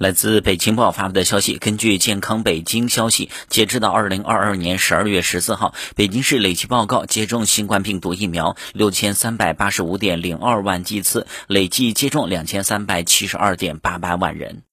来自北京报发布的消息根据健康北京消息截止到二零二二年十二月十四号北京市累计报告接种新冠病毒疫苗六千三百八十五点零二万剂次累计接种两千三百七十二点八八万人。